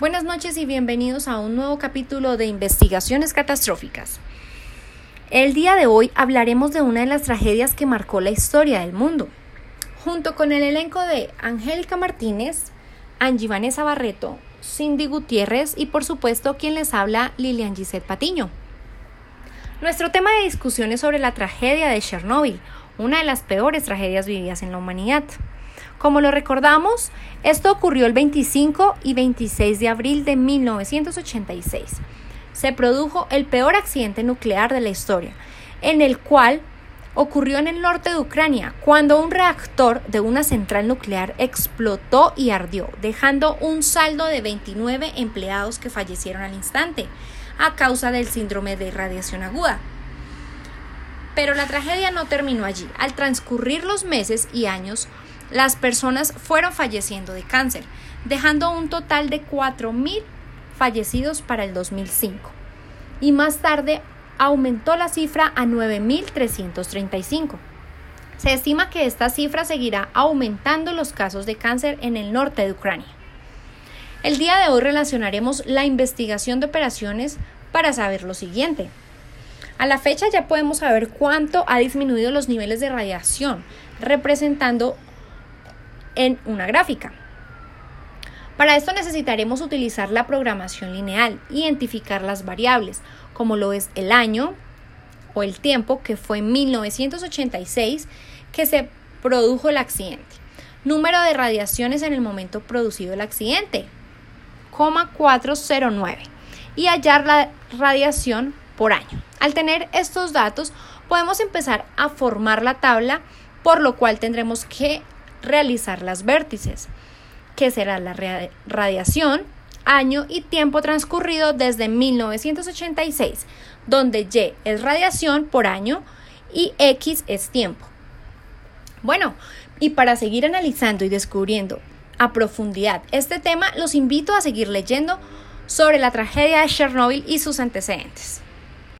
Buenas noches y bienvenidos a un nuevo capítulo de Investigaciones Catastróficas. El día de hoy hablaremos de una de las tragedias que marcó la historia del mundo. Junto con el elenco de Angélica Martínez, Angie Vanessa Barreto, Cindy Gutiérrez y por supuesto quien les habla Lilian Gisette Patiño. Nuestro tema de discusión es sobre la tragedia de Chernóbil, una de las peores tragedias vividas en la humanidad. Como lo recordamos, esto ocurrió el 25 y 26 de abril de 1986. Se produjo el peor accidente nuclear de la historia, en el cual ocurrió en el norte de Ucrania, cuando un reactor de una central nuclear explotó y ardió, dejando un saldo de 29 empleados que fallecieron al instante a causa del síndrome de radiación aguda. Pero la tragedia no terminó allí. Al transcurrir los meses y años, las personas fueron falleciendo de cáncer, dejando un total de 4.000 fallecidos para el 2005. Y más tarde aumentó la cifra a 9.335. Se estima que esta cifra seguirá aumentando los casos de cáncer en el norte de Ucrania. El día de hoy relacionaremos la investigación de operaciones para saber lo siguiente. A la fecha ya podemos saber cuánto ha disminuido los niveles de radiación, representando en una gráfica. Para esto necesitaremos utilizar la programación lineal, identificar las variables, como lo es el año o el tiempo, que fue en 1986 que se produjo el accidente. Número de radiaciones en el momento producido el accidente, 409. Y hallar la radiación por año. Al tener estos datos, podemos empezar a formar la tabla, por lo cual tendremos que realizar las vértices, que será la radiación, año y tiempo transcurrido desde 1986, donde Y es radiación por año y X es tiempo. Bueno, y para seguir analizando y descubriendo a profundidad este tema, los invito a seguir leyendo sobre la tragedia de Chernobyl y sus antecedentes.